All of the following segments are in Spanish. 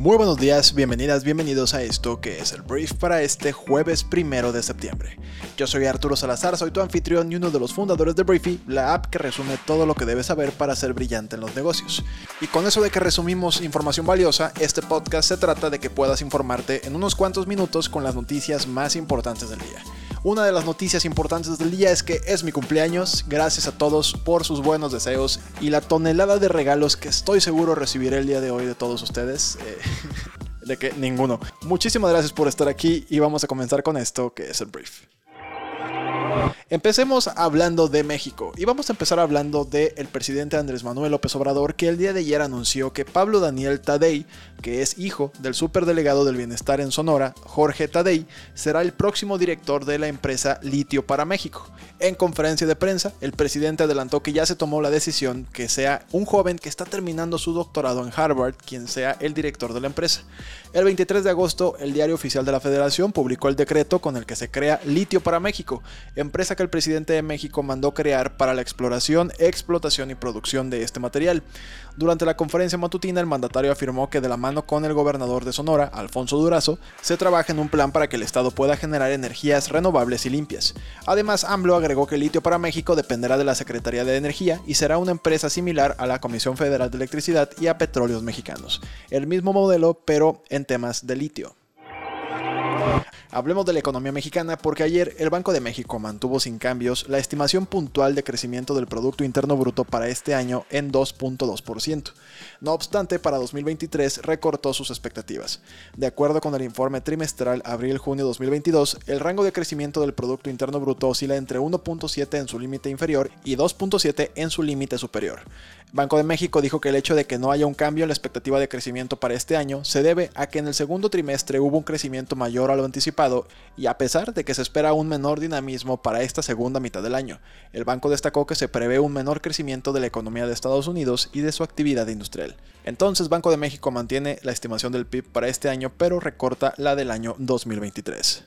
Muy buenos días, bienvenidas, bienvenidos a esto que es el brief para este jueves primero de septiembre. Yo soy Arturo Salazar, soy tu anfitrión y uno de los fundadores de Briefy, la app que resume todo lo que debes saber para ser brillante en los negocios. Y con eso de que resumimos información valiosa, este podcast se trata de que puedas informarte en unos cuantos minutos con las noticias más importantes del día. Una de las noticias importantes del día es que es mi cumpleaños. Gracias a todos por sus buenos deseos y la tonelada de regalos que estoy seguro recibiré el día de hoy de todos ustedes. Eh, de que ninguno. Muchísimas gracias por estar aquí y vamos a comenzar con esto que es el brief. Empecemos hablando de México y vamos a empezar hablando del presidente Andrés Manuel López Obrador que el día de ayer anunció que Pablo Daniel Tadei, que es hijo del superdelegado del bienestar en Sonora, Jorge Tadei, será el próximo director de la empresa Litio para México. En conferencia de prensa, el presidente adelantó que ya se tomó la decisión que sea un joven que está terminando su doctorado en Harvard quien sea el director de la empresa. El 23 de agosto, el diario oficial de la Federación publicó el decreto con el que se crea Litio para México, empresa que el presidente de México mandó crear para la exploración, explotación y producción de este material. Durante la conferencia matutina, el mandatario afirmó que de la mano con el gobernador de Sonora, Alfonso Durazo, se trabaja en un plan para que el Estado pueda generar energías renovables y limpias. Además, AMLO agregó que el litio para México dependerá de la Secretaría de Energía y será una empresa similar a la Comisión Federal de Electricidad y a Petróleos Mexicanos. El mismo modelo, pero en temas de litio. Hablemos de la economía mexicana porque ayer el Banco de México mantuvo sin cambios la estimación puntual de crecimiento del Producto Interno Bruto para este año en 2.2%. No obstante, para 2023 recortó sus expectativas. De acuerdo con el informe trimestral abril-junio 2022, el rango de crecimiento del Producto Interno Bruto oscila entre 1.7 en su límite inferior y 2.7 en su límite superior. Banco de México dijo que el hecho de que no haya un cambio en la expectativa de crecimiento para este año se debe a que en el segundo trimestre hubo un crecimiento mayor a lo anticipado y a pesar de que se espera un menor dinamismo para esta segunda mitad del año. El banco destacó que se prevé un menor crecimiento de la economía de Estados Unidos y de su actividad industrial. Entonces Banco de México mantiene la estimación del PIB para este año pero recorta la del año 2023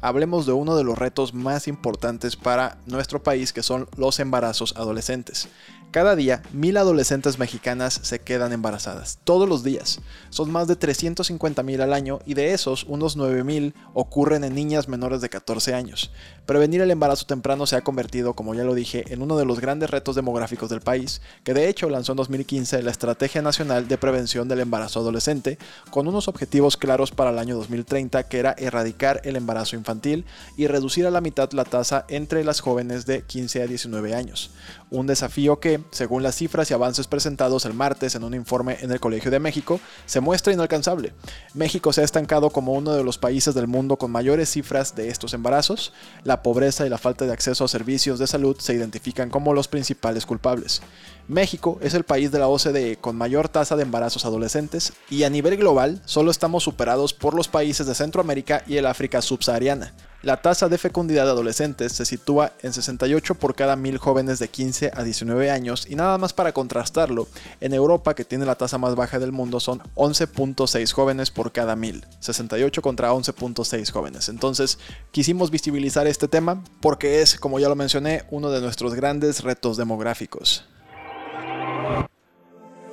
hablemos de uno de los retos más importantes para nuestro país que son los embarazos adolescentes. Cada día, mil adolescentes mexicanas se quedan embarazadas, todos los días. Son más de 350 mil al año y de esos, unos 9 mil ocurren en niñas menores de 14 años. Prevenir el embarazo temprano se ha convertido, como ya lo dije, en uno de los grandes retos demográficos del país, que de hecho lanzó en 2015 la Estrategia Nacional de Prevención del Embarazo Adolescente, con unos objetivos claros para el año 2030, que era erradicar el embarazo infantil y reducir a la mitad la tasa entre las jóvenes de 15 a 19 años. Un desafío que, según las cifras y avances presentados el martes en un informe en el Colegio de México, se muestra inalcanzable. México se ha estancado como uno de los países del mundo con mayores cifras de estos embarazos. La pobreza y la falta de acceso a servicios de salud se identifican como los principales culpables. México es el país de la OCDE con mayor tasa de embarazos adolescentes y a nivel global solo estamos superados por los países de Centroamérica y el África subsahariana. La tasa de fecundidad de adolescentes se sitúa en 68 por cada mil jóvenes de 15 a 19 años y nada más para contrastarlo, en Europa, que tiene la tasa más baja del mundo, son 11.6 jóvenes por cada mil, 68 contra 11.6 jóvenes. Entonces, quisimos visibilizar este tema porque es, como ya lo mencioné, uno de nuestros grandes retos demográficos.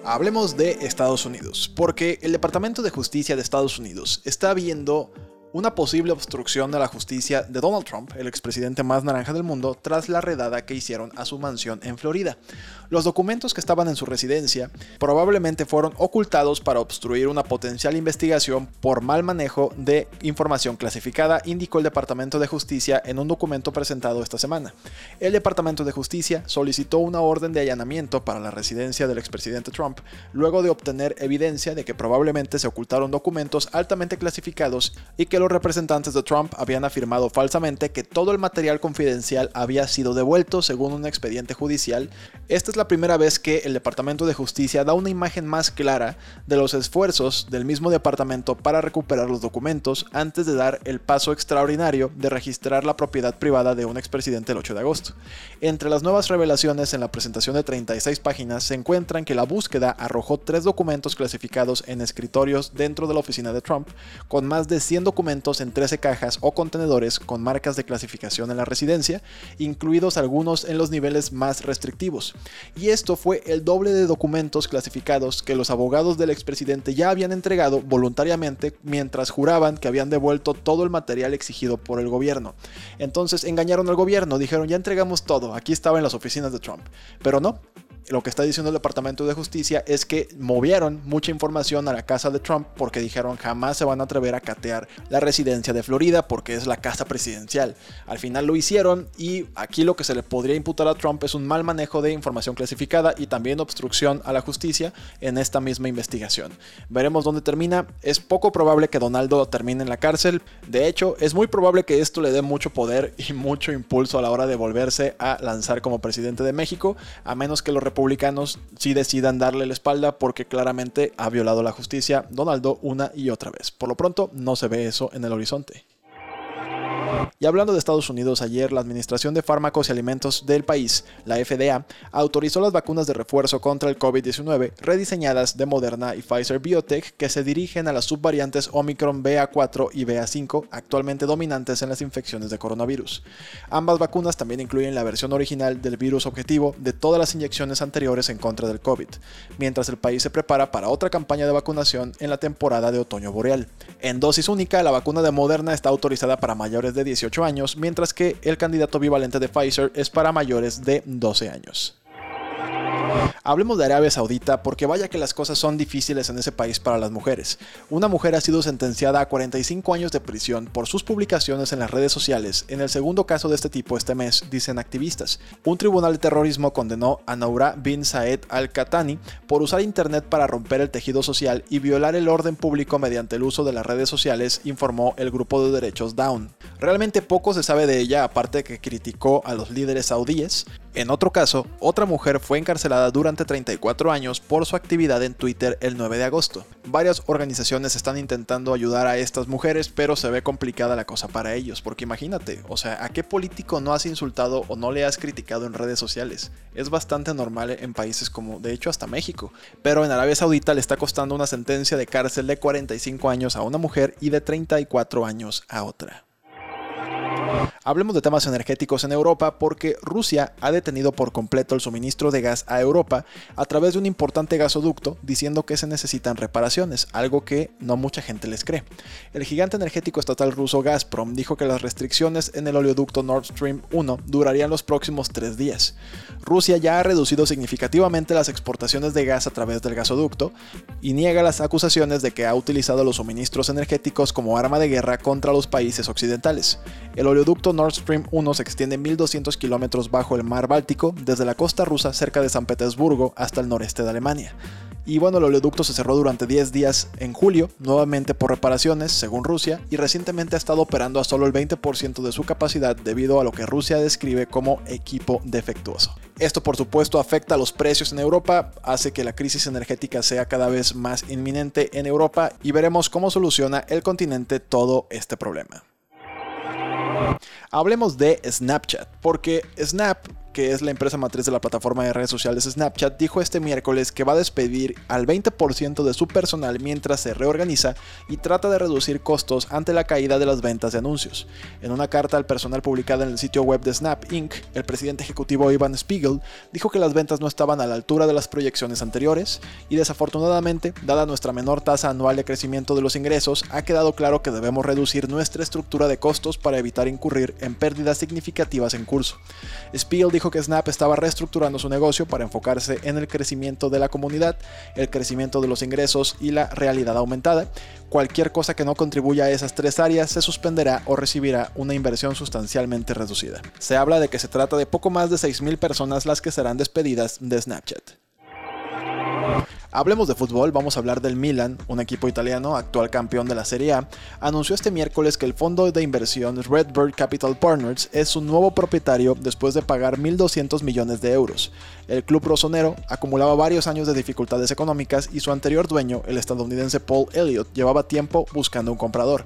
Hablemos de Estados Unidos, porque el Departamento de Justicia de Estados Unidos está viendo una posible obstrucción de la justicia de Donald Trump, el expresidente más naranja del mundo, tras la redada que hicieron a su mansión en Florida. Los documentos que estaban en su residencia probablemente fueron ocultados para obstruir una potencial investigación por mal manejo de información clasificada, indicó el Departamento de Justicia en un documento presentado esta semana. El Departamento de Justicia solicitó una orden de allanamiento para la residencia del expresidente Trump, luego de obtener evidencia de que probablemente se ocultaron documentos altamente clasificados y que los representantes de Trump habían afirmado falsamente que todo el material confidencial había sido devuelto según un expediente judicial. Esta es la primera vez que el Departamento de Justicia da una imagen más clara de los esfuerzos del mismo departamento para recuperar los documentos antes de dar el paso extraordinario de registrar la propiedad privada de un expresidente el 8 de agosto. Entre las nuevas revelaciones en la presentación de 36 páginas se encuentran que la búsqueda arrojó tres documentos clasificados en escritorios dentro de la oficina de Trump, con más de 100 documentos en 13 cajas o contenedores con marcas de clasificación en la residencia, incluidos algunos en los niveles más restrictivos. Y esto fue el doble de documentos clasificados que los abogados del expresidente ya habían entregado voluntariamente mientras juraban que habían devuelto todo el material exigido por el gobierno. Entonces engañaron al gobierno, dijeron ya entregamos todo, aquí estaba en las oficinas de Trump. Pero no, lo que está diciendo el Departamento de Justicia es que movieron mucha información a la casa de Trump porque dijeron jamás se van a atrever a catear la residencia de Florida porque es la casa presidencial. Al final lo hicieron y aquí lo que se le podría imputar a Trump es un mal manejo de información clasificada y también obstrucción a la justicia en esta misma investigación. Veremos dónde termina. Es poco probable que Donaldo termine en la cárcel. De hecho, es muy probable que esto le dé mucho poder y mucho impulso a la hora de volverse a lanzar como presidente de México, a menos que lo republicanos sí decidan darle la espalda porque claramente ha violado la justicia Donaldo una y otra vez. Por lo pronto no se ve eso en el horizonte. Y hablando de Estados Unidos, ayer la Administración de Fármacos y Alimentos del país, la FDA, autorizó las vacunas de refuerzo contra el COVID-19 rediseñadas de Moderna y Pfizer Biotech que se dirigen a las subvariantes Omicron BA4 y BA5 actualmente dominantes en las infecciones de coronavirus. Ambas vacunas también incluyen la versión original del virus objetivo de todas las inyecciones anteriores en contra del COVID, mientras el país se prepara para otra campaña de vacunación en la temporada de otoño boreal. En dosis única, la vacuna de Moderna está autorizada para mayores de 18 años, mientras que el candidato bivalente de Pfizer es para mayores de 12 años. Hablemos de Arabia Saudita porque vaya que las cosas son difíciles en ese país para las mujeres. Una mujer ha sido sentenciada a 45 años de prisión por sus publicaciones en las redes sociales en el segundo caso de este tipo este mes, dicen activistas. Un tribunal de terrorismo condenó a Naura bin Saed al-Qatani por usar internet para romper el tejido social y violar el orden público mediante el uso de las redes sociales, informó el grupo de derechos Down. Realmente poco se sabe de ella aparte de que criticó a los líderes saudíes. En otro caso, otra mujer fue encarcelada durante 34 años por su actividad en Twitter el 9 de agosto. Varias organizaciones están intentando ayudar a estas mujeres, pero se ve complicada la cosa para ellos, porque imagínate, o sea, ¿a qué político no has insultado o no le has criticado en redes sociales? Es bastante normal en países como, de hecho, hasta México, pero en Arabia Saudita le está costando una sentencia de cárcel de 45 años a una mujer y de 34 años a otra. Hablemos de temas energéticos en Europa porque Rusia ha detenido por completo el suministro de gas a Europa a través de un importante gasoducto diciendo que se necesitan reparaciones, algo que no mucha gente les cree. El gigante energético estatal ruso Gazprom dijo que las restricciones en el oleoducto Nord Stream 1 durarían los próximos tres días. Rusia ya ha reducido significativamente las exportaciones de gas a través del gasoducto y niega las acusaciones de que ha utilizado los suministros energéticos como arma de guerra contra los países occidentales. El oleoducto Nord Stream 1 se extiende 1.200 kilómetros bajo el mar Báltico, desde la costa rusa cerca de San Petersburgo hasta el noreste de Alemania. Y bueno, el oleoducto se cerró durante 10 días en julio, nuevamente por reparaciones, según Rusia, y recientemente ha estado operando a solo el 20% de su capacidad debido a lo que Rusia describe como equipo defectuoso. Esto por supuesto afecta a los precios en Europa, hace que la crisis energética sea cada vez más inminente en Europa y veremos cómo soluciona el continente todo este problema. Hablemos de Snapchat, porque Snap que es la empresa matriz de la plataforma de redes sociales Snapchat, dijo este miércoles que va a despedir al 20% de su personal mientras se reorganiza y trata de reducir costos ante la caída de las ventas de anuncios. En una carta al personal publicada en el sitio web de Snap Inc., el presidente ejecutivo Ivan Spiegel dijo que las ventas no estaban a la altura de las proyecciones anteriores y desafortunadamente, dada nuestra menor tasa anual de crecimiento de los ingresos, ha quedado claro que debemos reducir nuestra estructura de costos para evitar incurrir en pérdidas significativas en curso. Spiegel dijo que Snap estaba reestructurando su negocio para enfocarse en el crecimiento de la comunidad, el crecimiento de los ingresos y la realidad aumentada. Cualquier cosa que no contribuya a esas tres áreas se suspenderá o recibirá una inversión sustancialmente reducida. Se habla de que se trata de poco más de 6.000 personas las que serán despedidas de Snapchat. Hablemos de fútbol, vamos a hablar del Milan, un equipo italiano, actual campeón de la Serie A, anunció este miércoles que el fondo de inversión Redbird Capital Partners es su nuevo propietario después de pagar 1.200 millones de euros. El club rosonero acumulaba varios años de dificultades económicas y su anterior dueño, el estadounidense Paul Elliott, llevaba tiempo buscando un comprador.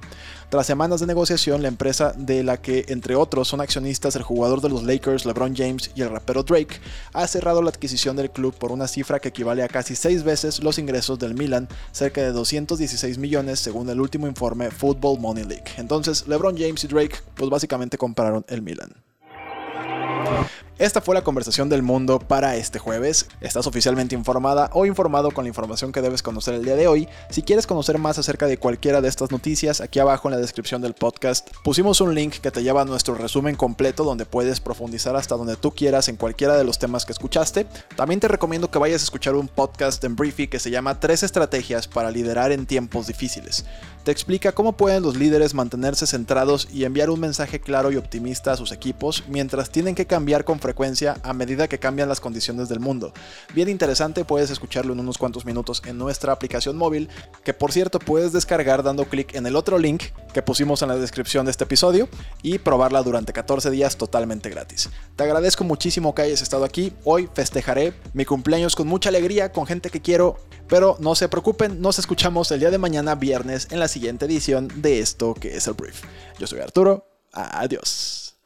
Tras semanas de negociación, la empresa de la que, entre otros, son accionistas el jugador de los Lakers LeBron James y el rapero Drake, ha cerrado la adquisición del club por una cifra que equivale a casi seis veces los ingresos del Milan, cerca de 216 millones según el último informe Football Money League. Entonces, LeBron James y Drake, pues básicamente compraron el Milan. Esta fue la conversación del mundo para este jueves. Estás oficialmente informada o informado con la información que debes conocer el día de hoy. Si quieres conocer más acerca de cualquiera de estas noticias, aquí abajo en la descripción del podcast pusimos un link que te lleva a nuestro resumen completo donde puedes profundizar hasta donde tú quieras en cualquiera de los temas que escuchaste. También te recomiendo que vayas a escuchar un podcast en Briefy que se llama Tres estrategias para liderar en tiempos difíciles. Te explica cómo pueden los líderes mantenerse centrados y enviar un mensaje claro y optimista a sus equipos mientras tienen que cambiar con frecuencia a medida que cambian las condiciones del mundo. Bien interesante, puedes escucharlo en unos cuantos minutos en nuestra aplicación móvil, que por cierto puedes descargar dando clic en el otro link que pusimos en la descripción de este episodio y probarla durante 14 días totalmente gratis. Te agradezco muchísimo que hayas estado aquí. Hoy festejaré mi cumpleaños con mucha alegría, con gente que quiero, pero no se preocupen, nos escuchamos el día de mañana viernes en la siguiente edición de esto que es el brief. Yo soy Arturo, adiós.